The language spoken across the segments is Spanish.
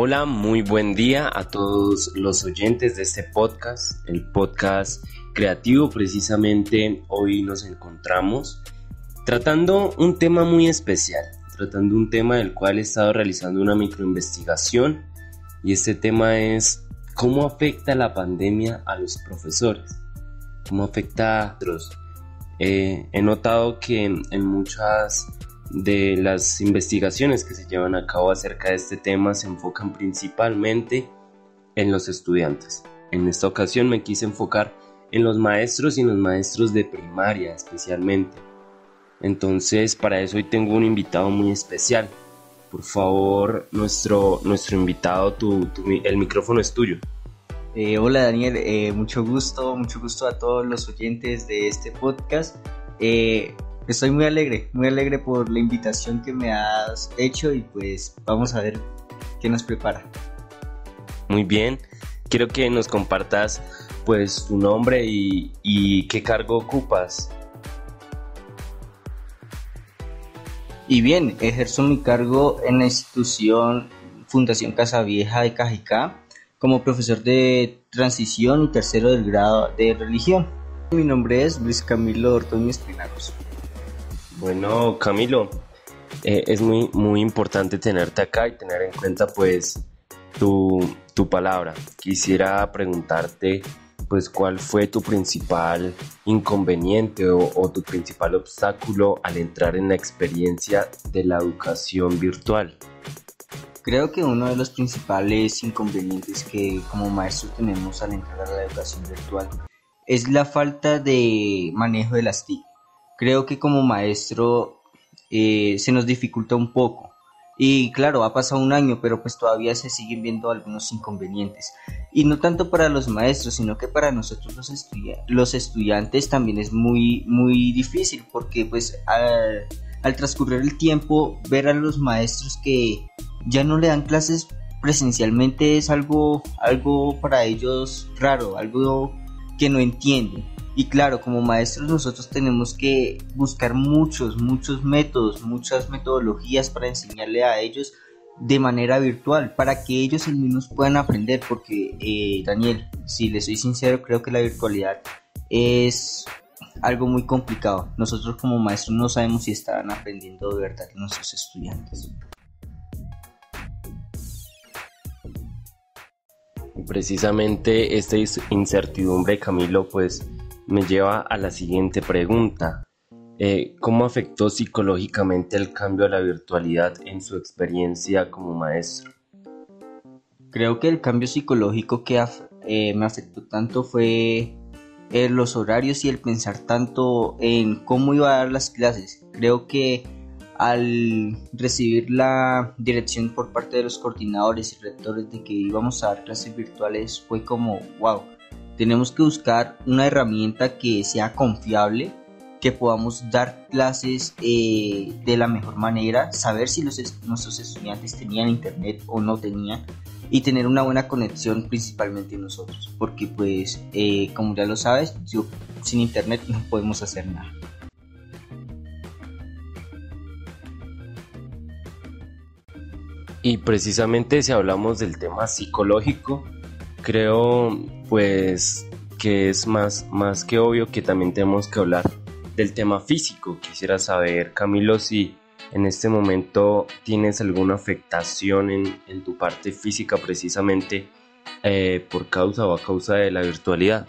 Hola, muy buen día a todos los oyentes de este podcast, el podcast creativo. Precisamente hoy nos encontramos tratando un tema muy especial, tratando un tema del cual he estado realizando una microinvestigación y este tema es cómo afecta la pandemia a los profesores, cómo afecta a otros. Eh, he notado que en muchas de las investigaciones que se llevan a cabo acerca de este tema se enfocan principalmente en los estudiantes. En esta ocasión me quise enfocar en los maestros y en los maestros de primaria especialmente. Entonces para eso hoy tengo un invitado muy especial. Por favor, nuestro, nuestro invitado, el micrófono es tuyo. Eh, hola Daniel, eh, mucho gusto, mucho gusto a todos los oyentes de este podcast. Eh, estoy muy alegre, muy alegre por la invitación que me has hecho y pues vamos a ver qué nos prepara. Muy bien, quiero que nos compartas pues tu nombre y, y qué cargo ocupas. Y bien, ejerzo mi cargo en la institución Fundación Casa Vieja de Cajicá como profesor de transición y tercero del grado de religión. Mi nombre es Luis Camilo Ortoño Espinacos. Bueno, Camilo, eh, es muy, muy importante tenerte acá y tener en cuenta pues tu, palabra. Quisiera preguntarte pues cuál fue tu principal inconveniente o, o, tu principal obstáculo al entrar en la experiencia de la educación virtual. Creo que uno de los principales inconvenientes que como maestro tenemos al entrar a la educación virtual es la falta de manejo de las TIC creo que como maestro eh, se nos dificulta un poco. Y claro, ha pasado un año, pero pues todavía se siguen viendo algunos inconvenientes. Y no tanto para los maestros, sino que para nosotros los, los estudiantes también es muy, muy difícil, porque pues al, al transcurrir el tiempo, ver a los maestros que ya no le dan clases presencialmente es algo, algo para ellos raro, algo que no entienden. Y claro, como maestros nosotros tenemos que buscar muchos, muchos métodos, muchas metodologías para enseñarle a ellos de manera virtual, para que ellos mismos puedan aprender, porque eh, Daniel, si les soy sincero, creo que la virtualidad es algo muy complicado. Nosotros como maestros no sabemos si están aprendiendo de verdad nuestros estudiantes. Precisamente esta incertidumbre, Camilo, pues me lleva a la siguiente pregunta. Eh, ¿Cómo afectó psicológicamente el cambio a la virtualidad en su experiencia como maestro? Creo que el cambio psicológico que eh, me afectó tanto fue eh, los horarios y el pensar tanto en cómo iba a dar las clases. Creo que al recibir la dirección por parte de los coordinadores y rectores de que íbamos a dar clases virtuales fue como, wow, tenemos que buscar una herramienta que sea confiable, que podamos dar clases eh, de la mejor manera, saber si nuestros estudiantes tenían internet o no tenían y tener una buena conexión principalmente nosotros, porque pues eh, como ya lo sabes, sin internet no podemos hacer nada. Y precisamente si hablamos del tema psicológico, creo pues que es más, más que obvio que también tenemos que hablar del tema físico. Quisiera saber, Camilo, si en este momento tienes alguna afectación en, tu parte física precisamente eh, por causa o a causa de la virtualidad.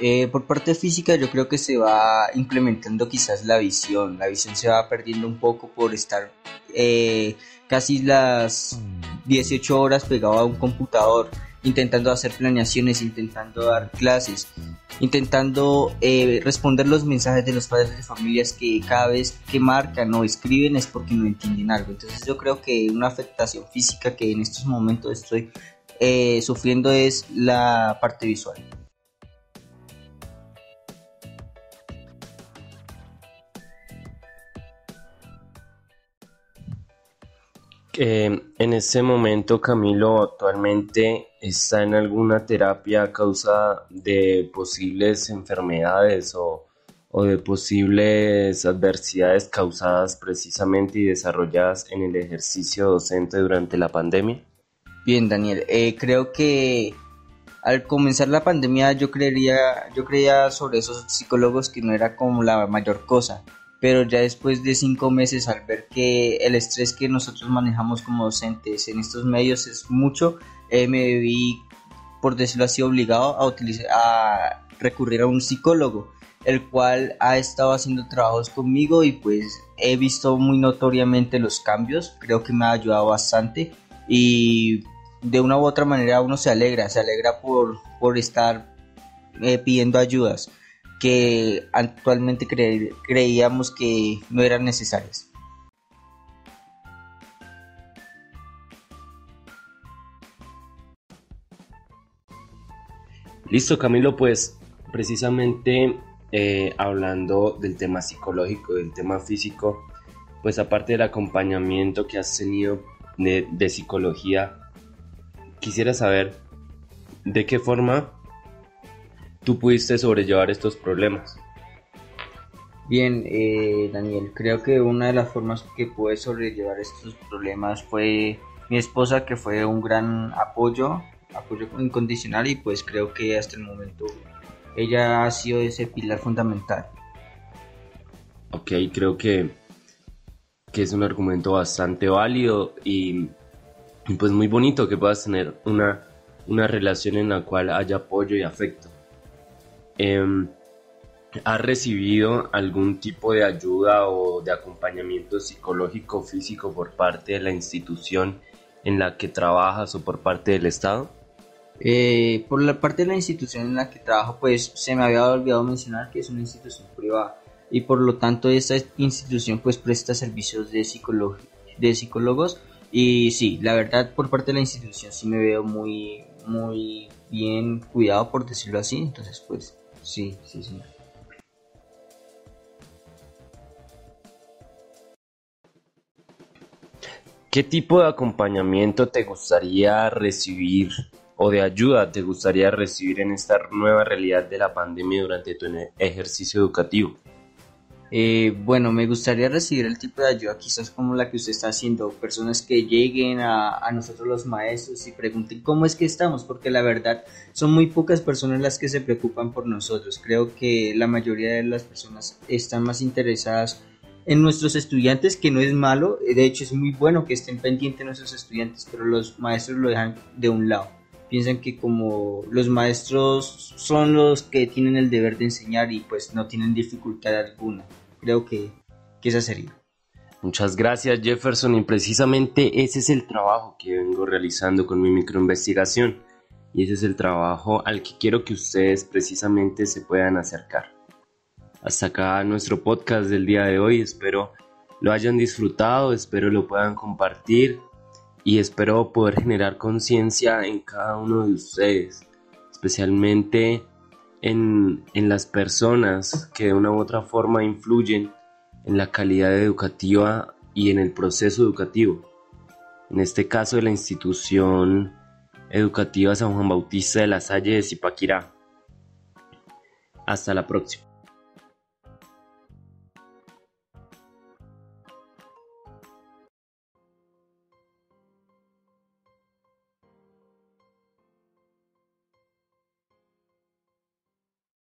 Eh, por parte física yo creo que se va implementando quizás la visión, la visión se va perdiendo un poco por estar eh, casi las 18 horas pegado a un computador intentando hacer planeaciones, intentando dar clases, intentando eh, responder los mensajes de los padres de familias que cada vez que marcan o escriben es porque no entienden algo. Entonces yo creo que una afectación física que en estos momentos estoy eh, sufriendo es la parte visual. En ese momento Camilo actualmente está en alguna terapia a causa de posibles enfermedades o, de posibles adversidades causadas precisamente y desarrolladas en el ejercicio docente durante la pandemia? Bien, Daniel, eh, creo que al comenzar la pandemia yo creería, yo creía sobre esos psicólogos que no era como la mayor cosa, pero ya después de cinco meses al ver que el estrés que nosotros manejamos como docentes en estos medios es mucho, eh, me vi, por decirlo así, obligado a, utilizar, a recurrir a un psicólogo, el cual ha estado haciendo trabajos conmigo y pues he visto muy notoriamente los cambios, creo que me ha ayudado bastante y de una u otra manera uno se alegra, se alegra por, por estar eh, pidiendo ayudas que actualmente creíamos que no eran necesarias. Listo Camilo, pues precisamente eh, hablando del tema psicológico, del tema físico, pues aparte del acompañamiento que has tenido de psicología, quisiera saber de qué forma tú pudiste sobrellevar estos problemas. Bien, eh, Daniel, creo que una de las formas que pude sobrellevar estos problemas fue mi esposa, que fue un gran apoyo, apoyo incondicional y pues creo que hasta el momento ella ha sido ese pilar fundamental. Ok, creo que, que es un argumento bastante válido y y pues muy bonito que puedas tener una, una relación en la cual haya apoyo y afecto. Eh, ¿Has recibido algún tipo de ayuda o de acompañamiento psicológico físico por parte de la institución en la que trabajas o por parte del Estado? Eh, por la parte de la institución en la que trabajo, pues se me había olvidado mencionar que es una institución privada y por lo tanto esta institución pues presta servicios de, de psicólogos y sí, la verdad por parte de la institución sí me veo muy, muy bien cuidado por decirlo así. Entonces pues sí, sí, sí. ¿Qué tipo de acompañamiento te gustaría recibir o de ayuda te gustaría recibir en esta nueva realidad de la pandemia durante tu ejercicio educativo? Eh, bueno, me gustaría recibir el tipo de ayuda quizás como la que usted está haciendo, personas que lleguen a, nosotros los maestros y pregunten cómo es que estamos, porque la verdad son muy pocas personas las que se preocupan por nosotros. Creo que la mayoría de las personas están más interesadas en nuestros estudiantes, que no es malo, de hecho es muy bueno que estén pendientes nuestros estudiantes, pero los maestros lo dejan de un lado. Piensan que como los maestros son los que tienen el deber de enseñar y pues no tienen dificultad alguna. Creo que, que esa sería. Muchas gracias Jefferson. Y precisamente ese es el trabajo que vengo realizando con mi microinvestigación. Y ese es el trabajo al que quiero que ustedes precisamente se puedan acercar. Hasta acá nuestro podcast del día de hoy, espero lo hayan disfrutado, espero lo puedan compartir y espero poder generar conciencia en cada uno de ustedes, especialmente en, las personas que de una u otra forma influyen en la calidad educativa y en el proceso educativo. En este caso de la institución educativa San Juan Bautista de la Salle de Zipaquirá. Hasta la próxima.